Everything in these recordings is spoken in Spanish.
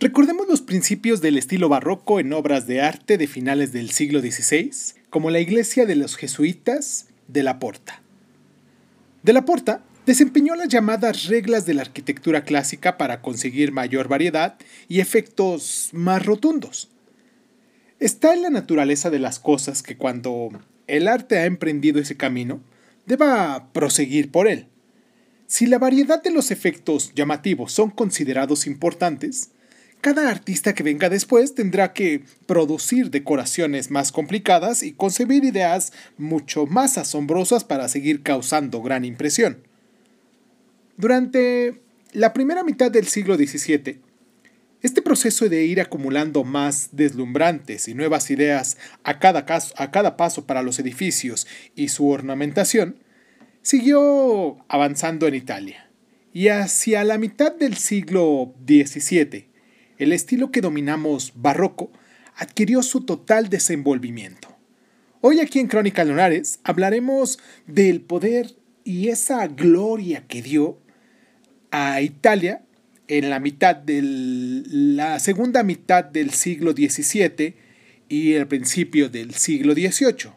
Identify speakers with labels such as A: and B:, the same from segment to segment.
A: Recordemos los principios del estilo barroco en obras de arte de finales del siglo XVI, como la iglesia de los jesuitas de la Porta. De la Porta desempeñó las llamadas reglas de la arquitectura clásica para conseguir mayor variedad y efectos más rotundos. Está en la naturaleza de las cosas que cuando el arte ha emprendido ese camino, deba proseguir por él. Si la variedad de los efectos llamativos son considerados importantes, cada artista que venga después tendrá que producir decoraciones más complicadas y concebir ideas mucho más asombrosas para seguir causando gran impresión. Durante la primera mitad del siglo XVII, este proceso de ir acumulando más deslumbrantes y nuevas ideas a cada, paso para los edificios y su ornamentación siguió avanzando en Italia. Y hacia la mitad del siglo XVII, el estilo que dominamos barroco adquirió su total desenvolvimiento. Hoy aquí en Crónica Lunares hablaremos del poder y esa gloria que dio a Italia en la mitad de la segunda mitad del siglo XVII y el principio del siglo XVIII.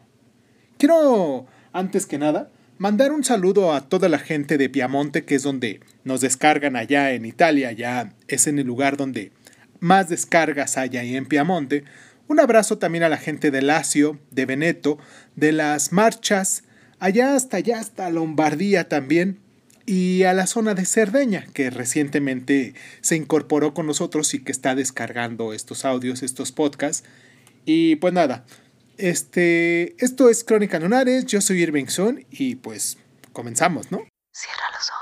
A: Quiero, antes que nada, mandar un saludo a toda la gente de Piamonte, que es donde nos descargan allá en Italia, ya es en el lugar donde más descargas hay ahí en Piamonte. Un abrazo también a la gente de Lacio, de Veneto, de las marchas, allá hasta allá, hasta Lombardía también, y a la zona de Cerdeña, que recientemente se incorporó con nosotros y que está descargando estos audios, estos podcasts. Y pues nada, este, esto es Crónica Lunares, yo soy Irving Sun y pues comenzamos, ¿no? Cierra los ojos.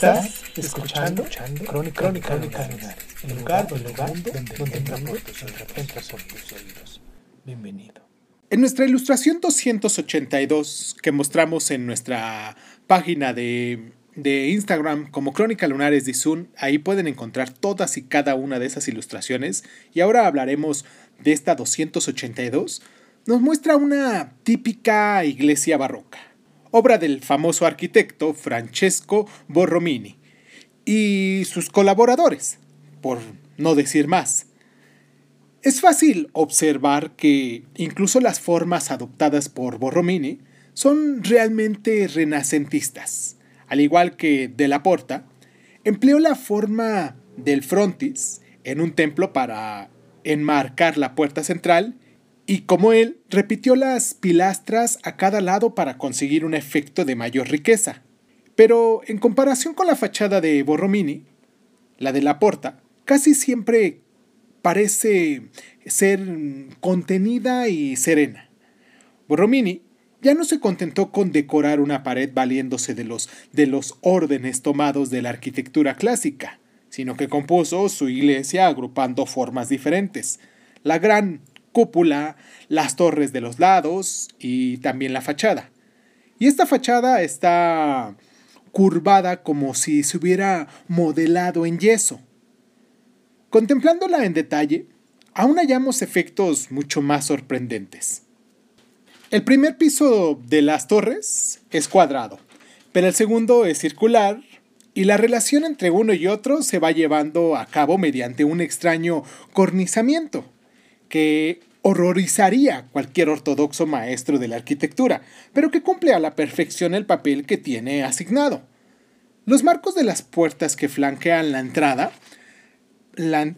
A: Estás escuchando, Crónica, Crónica, el lugar, donde, donde, donde tus oídos. Bienvenido. En nuestra ilustración 282 que mostramos en nuestra página de, de Instagram como Crónica Lunares de Zoom, ahí pueden encontrar todas y cada una de esas ilustraciones. Y ahora hablaremos de esta 282. Nos muestra una típica iglesia barroca obra del famoso arquitecto Francesco Borromini y sus colaboradores, por no decir más. Es fácil observar que incluso las formas adoptadas por Borromini son realmente renacentistas. Al igual que de la Porta, empleó la forma del frontis en un templo para enmarcar la puerta central y como él, repitió las pilastras a cada lado para conseguir un efecto de mayor riqueza. Pero en comparación con la fachada de Borromini, la de la Porta casi siempre parece ser contenida y serena. Borromini ya no se contentó con decorar una pared valiéndose de los, de los órdenes tomados de la arquitectura clásica, sino que compuso su iglesia agrupando formas diferentes. La gran cúpula, las torres de los lados y también la fachada. Y esta fachada está curvada como si se hubiera modelado en yeso. Contemplándola en detalle, aún hallamos efectos mucho más sorprendentes. El primer piso de las torres es cuadrado, pero el segundo es circular y la relación entre uno y otro se va llevando a cabo mediante un extraño cornizamiento que horrorizaría cualquier ortodoxo maestro de la arquitectura, pero que cumple a la perfección el papel que tiene asignado. Los marcos de las puertas que flanquean la entrada,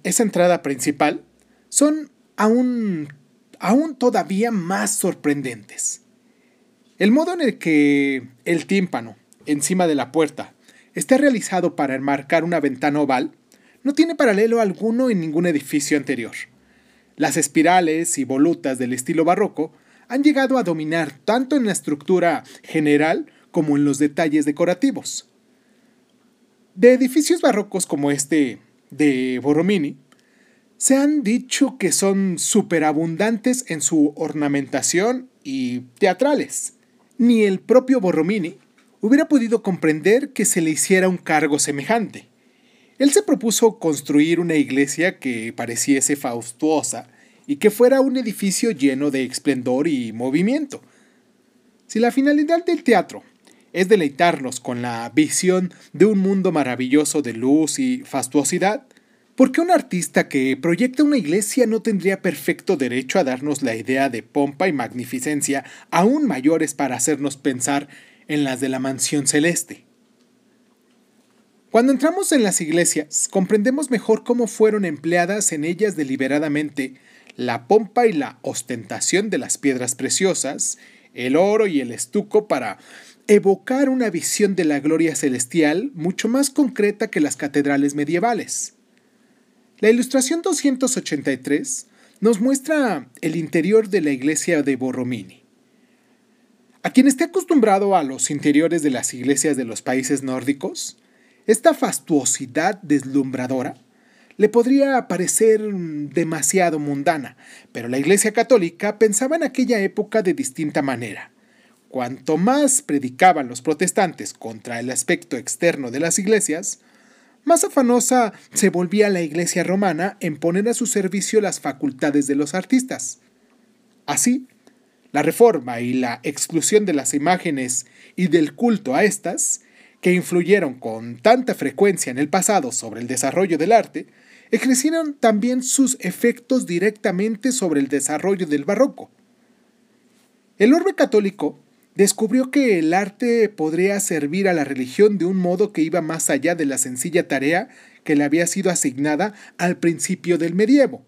A: esa entrada principal, son aún, aún todavía más sorprendentes. El modo en el que el tímpano, encima de la puerta, está realizado para enmarcar una ventana oval, no tiene paralelo alguno en ningún edificio anterior. Las espirales y volutas del estilo barroco han llegado a dominar tanto en la estructura general como en los detalles decorativos. De edificios barrocos como este de Borromini, se han dicho que son superabundantes en su ornamentación y teatrales. Ni el propio Borromini hubiera podido comprender que se le hiciera un cargo semejante. Él se propuso construir una iglesia que pareciese faustuosa y que fuera un edificio lleno de esplendor y movimiento. Si la finalidad del teatro es deleitarnos con la visión de un mundo maravilloso de luz y fastuosidad, ¿por qué un artista que proyecta una iglesia no tendría perfecto derecho a darnos la idea de pompa y magnificencia aún mayores para hacernos pensar en las de la mansión celeste? Cuando entramos en las iglesias, comprendemos mejor cómo fueron empleadas en ellas deliberadamente la pompa y la ostentación de las piedras preciosas, el oro y el estuco para evocar una visión de la gloria celestial mucho más concreta que las catedrales medievales. La ilustración 283 nos muestra el interior de la iglesia de Borromini. A quien esté acostumbrado a los interiores de las iglesias de los países nórdicos, esta fastuosidad deslumbradora le podría parecer demasiado mundana, pero la Iglesia Católica pensaba en aquella época de distinta manera. Cuanto más predicaban los protestantes contra el aspecto externo de las iglesias, más afanosa se volvía la Iglesia romana en poner a su servicio las facultades de los artistas. Así, la reforma y la exclusión de las imágenes y del culto a estas que influyeron con tanta frecuencia en el pasado sobre el desarrollo del arte, ejercieron también sus efectos directamente sobre el desarrollo del barroco. El orbe católico descubrió que el arte podría servir a la religión de un modo que iba más allá de la sencilla tarea que le había sido asignada al principio del medievo,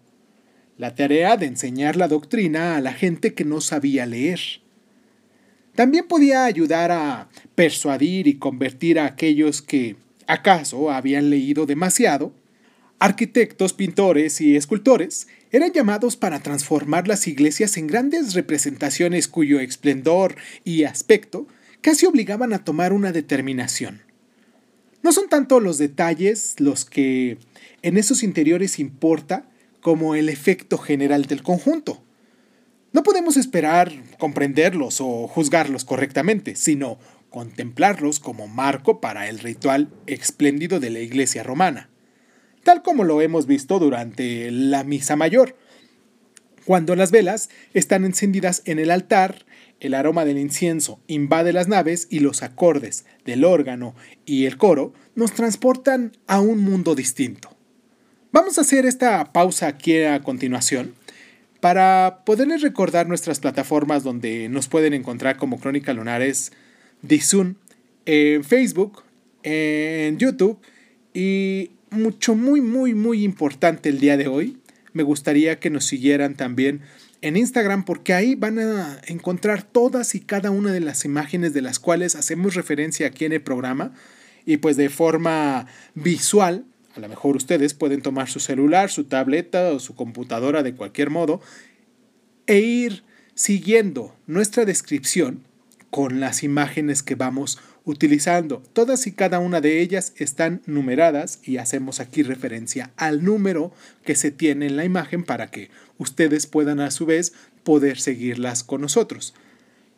A: la tarea de enseñar la doctrina a la gente que no sabía leer. También podía ayudar a persuadir y convertir a aquellos que, acaso, habían leído demasiado. Arquitectos, pintores y escultores eran llamados para transformar las iglesias en grandes representaciones cuyo esplendor y aspecto casi obligaban a tomar una determinación. No son tanto los detalles los que en esos interiores importa como el efecto general del conjunto. No podemos esperar comprenderlos o juzgarlos correctamente, sino contemplarlos como marco para el ritual espléndido de la Iglesia romana, tal como lo hemos visto durante la Misa Mayor. Cuando las velas están encendidas en el altar, el aroma del incienso invade las naves y los acordes del órgano y el coro nos transportan a un mundo distinto. Vamos a hacer esta pausa aquí a continuación para poderles recordar nuestras plataformas donde nos pueden encontrar como Crónica Lunares Dizun en Facebook, en YouTube y mucho, muy, muy, muy importante el día de hoy. Me gustaría que nos siguieran también en Instagram porque ahí van a encontrar todas y cada una de las imágenes de las cuales hacemos referencia aquí en el programa y pues de forma visual a lo mejor ustedes pueden tomar su celular, su tableta o su computadora de cualquier modo e ir siguiendo nuestra descripción con las imágenes que vamos utilizando. Todas y cada una de ellas están numeradas y hacemos aquí referencia al número que se tiene en la imagen para que ustedes puedan a su vez poder seguirlas con nosotros.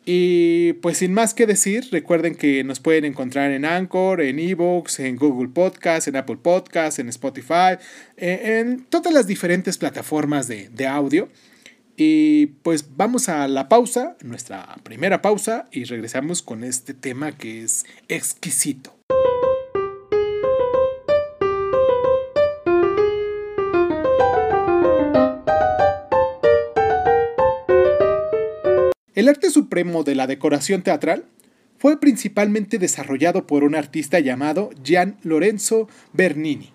A: Y pues sin más que decir, recuerden que nos pueden encontrar en Anchor, en Evox, en Google Podcast, en Apple Podcast, en Spotify, eh, en todas las diferentes plataformas de, de audio. Y pues vamos a la pausa, nuestra primera pausa, y regresamos con este tema que es exquisito. El arte supremo de la decoración teatral fue principalmente desarrollado por un artista llamado Gian Lorenzo Bernini,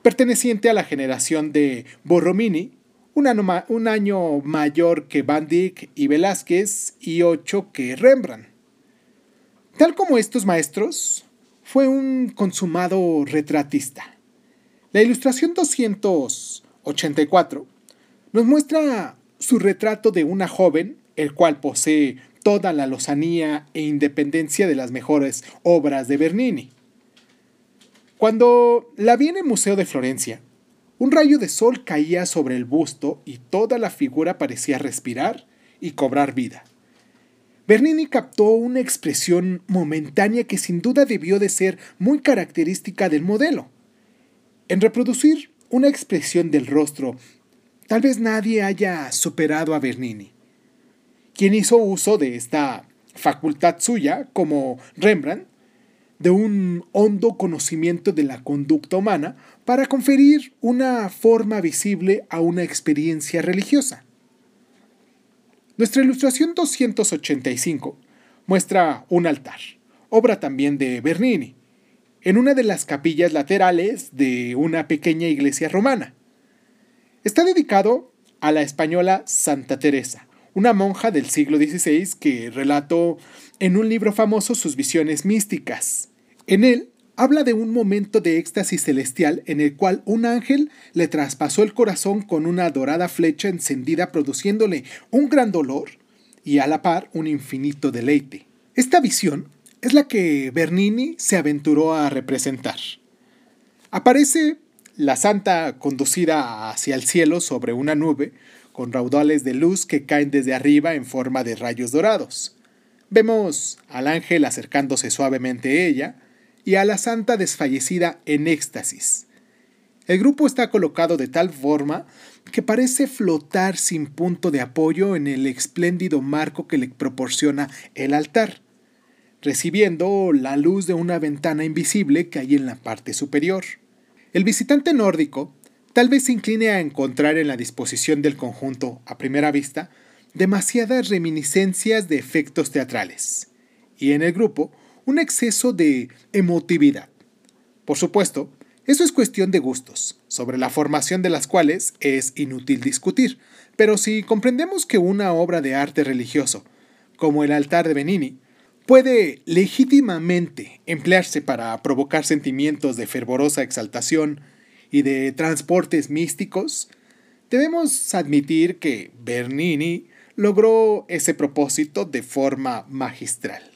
A: perteneciente a la generación de Borromini, un año, mayor que Van Dyck y Velázquez y ocho que Rembrandt. Tal como estos maestros, fue un consumado retratista. La ilustración 284 nos muestra su retrato de una joven el cual posee toda la lozanía e independencia de las mejores obras de Bernini. Cuando la vi en el Museo de Florencia, un rayo de sol caía sobre el busto y toda la figura parecía respirar y cobrar vida. Bernini captó una expresión momentánea que sin duda debió de ser muy característica del modelo. En reproducir una expresión del rostro, tal vez nadie haya superado a Bernini, quien hizo uso de esta facultad suya, como Rembrandt, de un hondo conocimiento de la conducta humana para conferir una forma visible a una experiencia religiosa. Nuestra ilustración 285 muestra un altar, obra también de Bernini, en una de las capillas laterales de una pequeña iglesia romana. Está dedicado a la española Santa Teresa, una monja del siglo XVI que relató en un libro famoso sus visiones místicas. En él habla de un momento de éxtasis celestial en el cual un ángel le traspasó el corazón con una dorada flecha encendida produciéndole un gran dolor y a la par un infinito deleite. Esta visión es la que Bernini se aventuró a representar. Aparece la santa conducida hacia el cielo sobre una nube, con raudales de luz que caen desde arriba en forma de rayos dorados. Vemos al ángel acercándose suavemente a ella, y a la santa desfallecida en éxtasis. El grupo está colocado de tal forma que parece flotar sin punto de apoyo en el espléndido marco que le proporciona el altar, recibiendo la luz de una ventana invisible que hay en la parte superior. El visitante nórdico tal vez se incline a encontrar en la disposición del conjunto, a primera vista, demasiadas reminiscencias de efectos teatrales, y en el grupo un exceso de emotividad. Por supuesto, eso es cuestión de gustos, sobre la formación de las cuales es inútil discutir, pero si comprendemos que una obra de arte religioso, como el altar de Benini, puede legítimamente emplearse para provocar sentimientos de fervorosa exaltación y de transportes místicos, debemos admitir que Bernini logró ese propósito de forma magistral.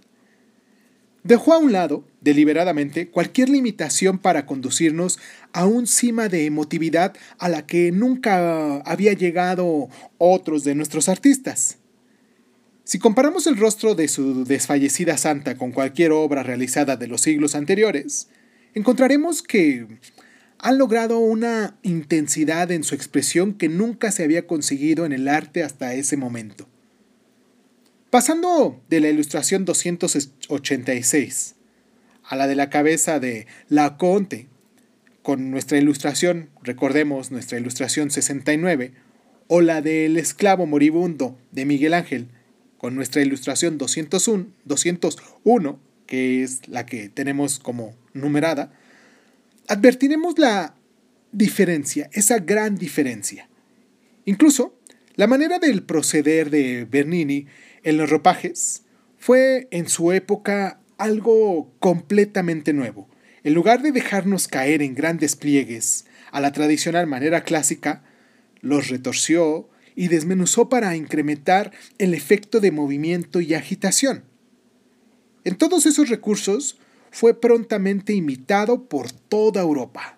A: Dejó a un lado, deliberadamente, cualquier limitación para conducirnos a un cima de emotividad a la que nunca había llegado otros de nuestros artistas. Si comparamos el rostro de su desfallecida santa con cualquier obra realizada de los siglos anteriores, encontraremos que han logrado una intensidad en su expresión que nunca se había conseguido en el arte hasta ese momento. Pasando de la ilustración 286 a la de la cabeza de La Conte, con nuestra ilustración, recordemos nuestra ilustración 69, o la del esclavo moribundo de Miguel Ángel, con nuestra ilustración 201, 201 que es la que tenemos como numerada, advertiremos la diferencia, esa gran diferencia. Incluso, la manera del proceder de Bernini en los ropajes fue en su época algo completamente nuevo. En lugar de dejarnos caer en grandes pliegues a la tradicional manera clásica, los retorció y desmenuzó para incrementar el efecto de movimiento y agitación. En todos esos recursos fue prontamente imitado por toda Europa.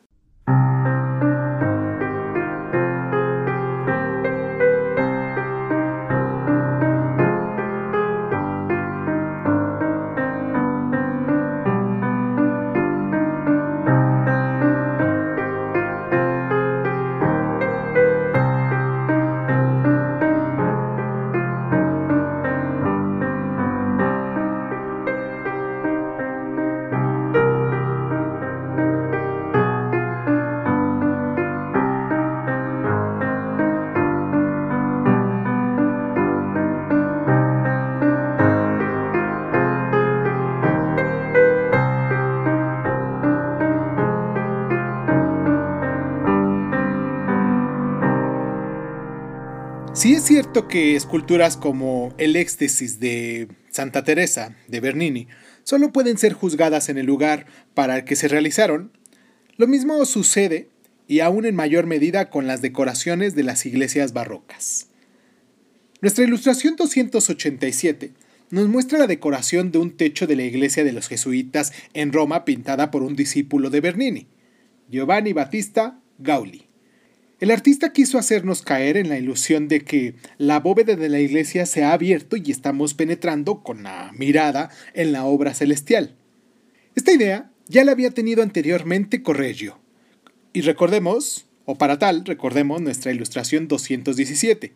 A: Sí es cierto que esculturas como el éxtasis de Santa Teresa de Bernini solo pueden ser juzgadas en el lugar para el que se realizaron. Lo mismo sucede, y aún en mayor medida, con las decoraciones de las iglesias barrocas. Nuestra ilustración 287 nos muestra la decoración de un techo de la iglesia de los jesuitas en Roma pintada por un discípulo de Bernini, Giovanni Battista Gauli. El artista quiso hacernos caer en la ilusión de que la bóveda de la iglesia se ha abierto y estamos penetrando con la mirada en la obra celestial. Esta idea ya la había tenido anteriormente Correggio. Y recordemos, o para tal, recordemos nuestra ilustración 217.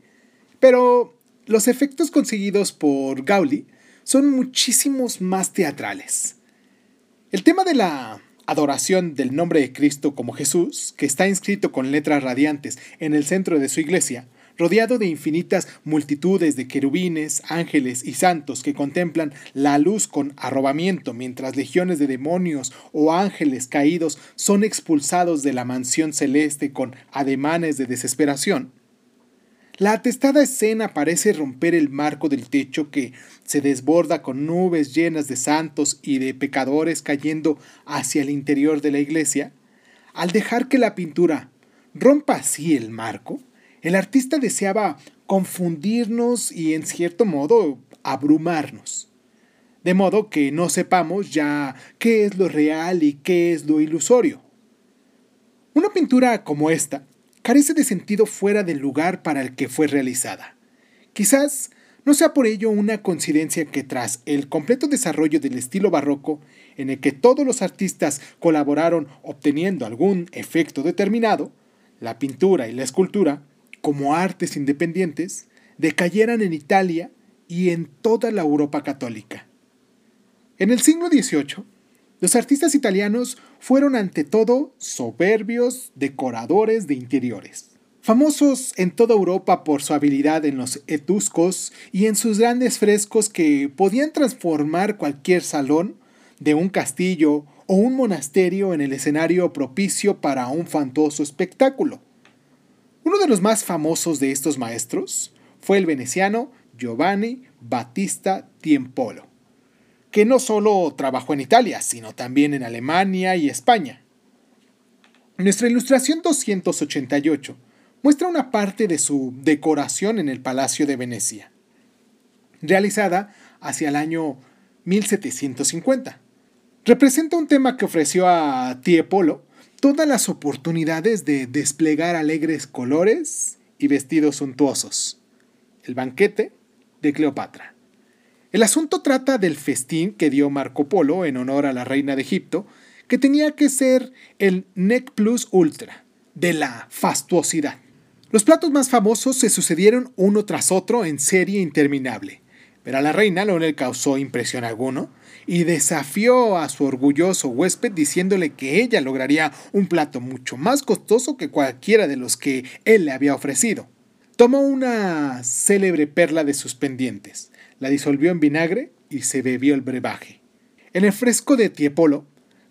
A: Pero los efectos conseguidos por Gauli son muchísimos más teatrales. El tema de la adoración del nombre de Cristo como Jesús, que está inscrito con letras radiantes en el centro de su iglesia, rodeado de infinitas multitudes de querubines, ángeles y santos que contemplan la luz con arrobamiento mientras legiones de demonios o ángeles caídos son expulsados de la mansión celeste con ademanes de desesperación, la atestada escena parece romper el marco del techo que se desborda con nubes llenas de santos y de pecadores cayendo hacia el interior de la iglesia. Al dejar que la pintura rompa así el marco, el artista deseaba confundirnos y en cierto modo abrumarnos. De modo que no sepamos ya qué es lo real y qué es lo ilusorio. Una pintura como esta carece de sentido fuera del lugar para el que fue realizada. Quizás no sea por ello una coincidencia que tras el completo desarrollo del estilo barroco, en el que todos los artistas colaboraron obteniendo algún efecto determinado, la pintura y la escultura, como artes independientes, decayeran en Italia y en toda la Europa católica. En el siglo XVIII, los artistas italianos fueron ante todo soberbios decoradores de interiores. Famosos en toda Europa por su habilidad en los etuscos y en sus grandes frescos que podían transformar cualquier salón de un castillo o un monasterio en el escenario propicio para un fantoso espectáculo. Uno de los más famosos de estos maestros fue el veneciano Giovanni Battista Tiempolo que no solo trabajó en Italia, sino también en Alemania y España. Nuestra ilustración 288 muestra una parte de su decoración en el Palacio de Venecia, realizada hacia el año 1750. Representa un tema que ofreció a Tiepolo todas las oportunidades de desplegar alegres colores y vestidos suntuosos. El banquete de Cleopatra. El asunto trata del festín que dio Marco Polo en honor a la reina de Egipto, que tenía que ser el Nec Plus Ultra, de la fastuosidad. Los platos más famosos se sucedieron uno tras otro en serie interminable, pero a la reina no le causó impresión alguno y desafió a su orgulloso huésped diciéndole que ella lograría un plato mucho más costoso que cualquiera de los que él le había ofrecido. Tomó una célebre perla de sus pendientes, la disolvió en vinagre y se bebió el brebaje. En el fresco de Tiepolo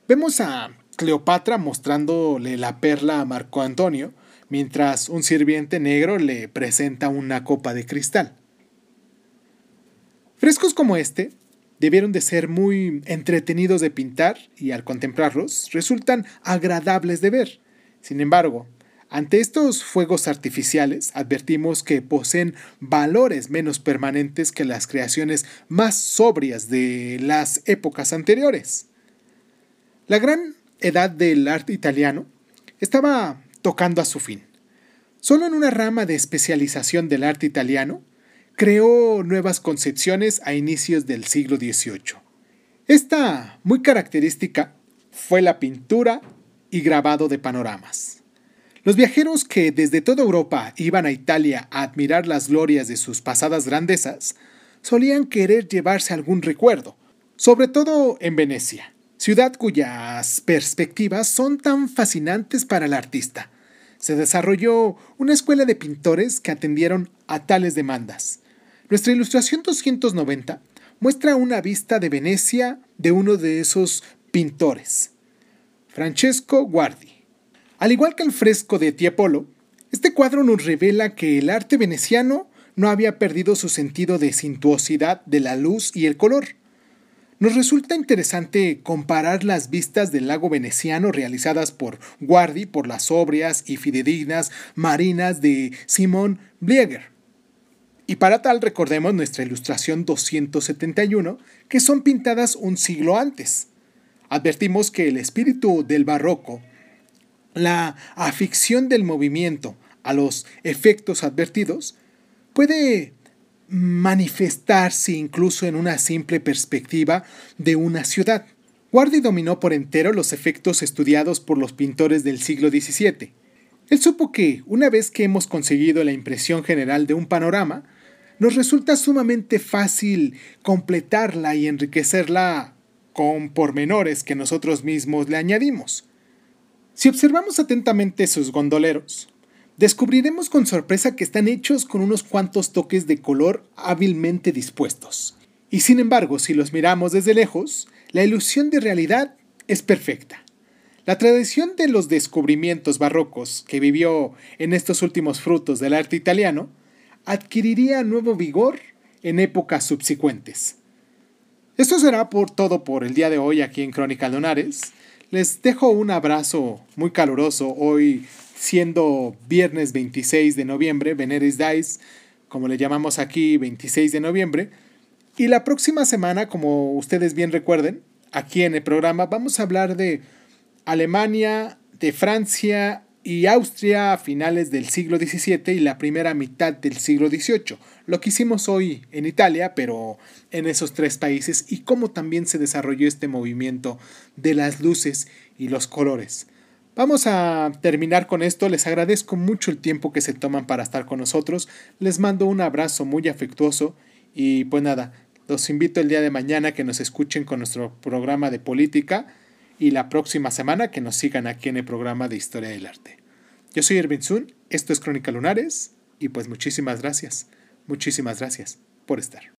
A: vemos a Cleopatra mostrándole la perla a Marco Antonio, mientras un sirviente negro le presenta una copa de cristal. Frescos como este debieron de ser muy entretenidos de pintar y al contemplarlos resultan agradables de ver. Sin embargo, ante estos fuegos artificiales advertimos que poseen valores menos permanentes que las creaciones más sobrias de las épocas anteriores. La gran edad del arte italiano estaba tocando a su fin. Solo en una rama de especialización del arte italiano creó nuevas concepciones a inicios del siglo XVIII. Esta, muy característica, fue la pintura y grabado de panoramas. Los viajeros que desde toda Europa iban a Italia a admirar las glorias de sus pasadas grandezas, solían querer llevarse algún recuerdo, sobre todo en Venecia, ciudad cuyas perspectivas son tan fascinantes para el artista. Se desarrolló una escuela de pintores que atendieron a tales demandas. Nuestra ilustración 290 muestra una vista de Venecia de uno de esos pintores, Francesco Guardi. Al igual que el fresco de Tiepolo, este cuadro nos revela que el arte veneciano no había perdido su sentido de cintuosidad de la luz y el color. Nos resulta interesante comparar las vistas del lago veneciano realizadas por Guardi por las sobrias y fidedignas marinas de Simón Blieger Y para tal recordemos nuestra ilustración 271, que son pintadas un siglo antes. Advertimos que el espíritu del barroco, la afición del movimiento a los efectos advertidos, puede manifestarse incluso en una simple perspectiva de una ciudad. Guardi dominó por entero los efectos estudiados por los pintores del siglo XVII. Él supo que, una vez que hemos conseguido la impresión general de un panorama, nos resulta sumamente fácil completarla y enriquecerla con pormenores que nosotros mismos le añadimos. Si observamos atentamente sus gondoleros, descubriremos con sorpresa que están hechos con unos cuantos toques de color hábilmente dispuestos. Y sin embargo, si los miramos desde lejos, la ilusión de realidad es perfecta. La tradición de los descubrimientos barrocos que vivió en estos últimos frutos del arte italiano adquiriría nuevo vigor en épocas subsecuentes. Esto será por todo por el día de hoy aquí en Crónica Lunares. Les dejo un abrazo muy caluroso hoy siendo viernes 26 de noviembre, Veneris Dice, como le llamamos aquí 26 de noviembre. Y la próxima semana, como ustedes bien recuerden, aquí en el programa vamos a hablar de Alemania, de Francia y Austria a finales del siglo XVII y la primera mitad del siglo XVIII. Lo que hicimos hoy en Italia, pero en esos tres países, y cómo también se desarrolló este movimiento de las luces y los colores. Vamos a terminar con esto. Les agradezco mucho el tiempo que se toman para estar con nosotros. Les mando un abrazo muy afectuoso y pues nada, los invito el día de mañana que nos escuchen con nuestro programa de política y la próxima semana que nos sigan aquí en el programa de Historia del Arte. Yo soy Erwin Sun, esto es Crónica Lunares y pues muchísimas gracias, muchísimas gracias por estar.